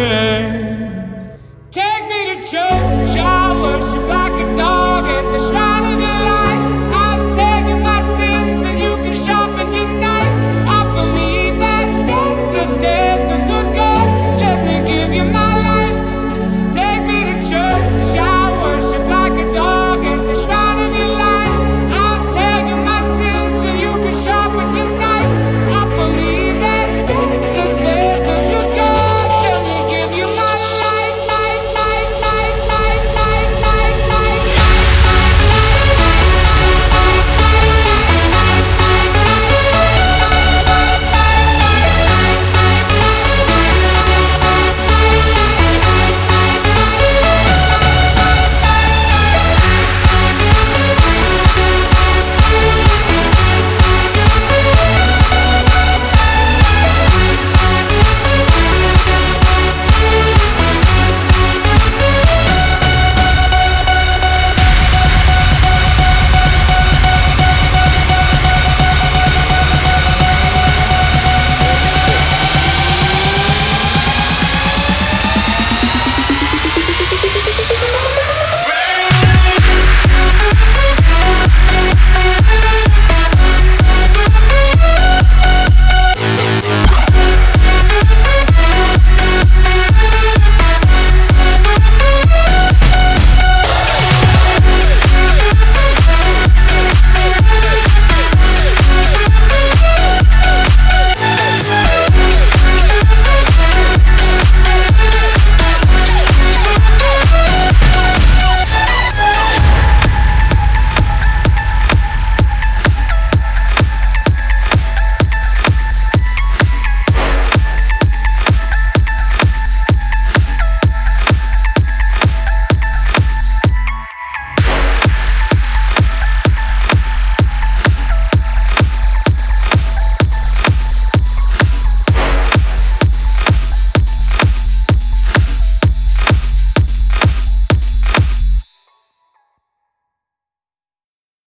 Yeah.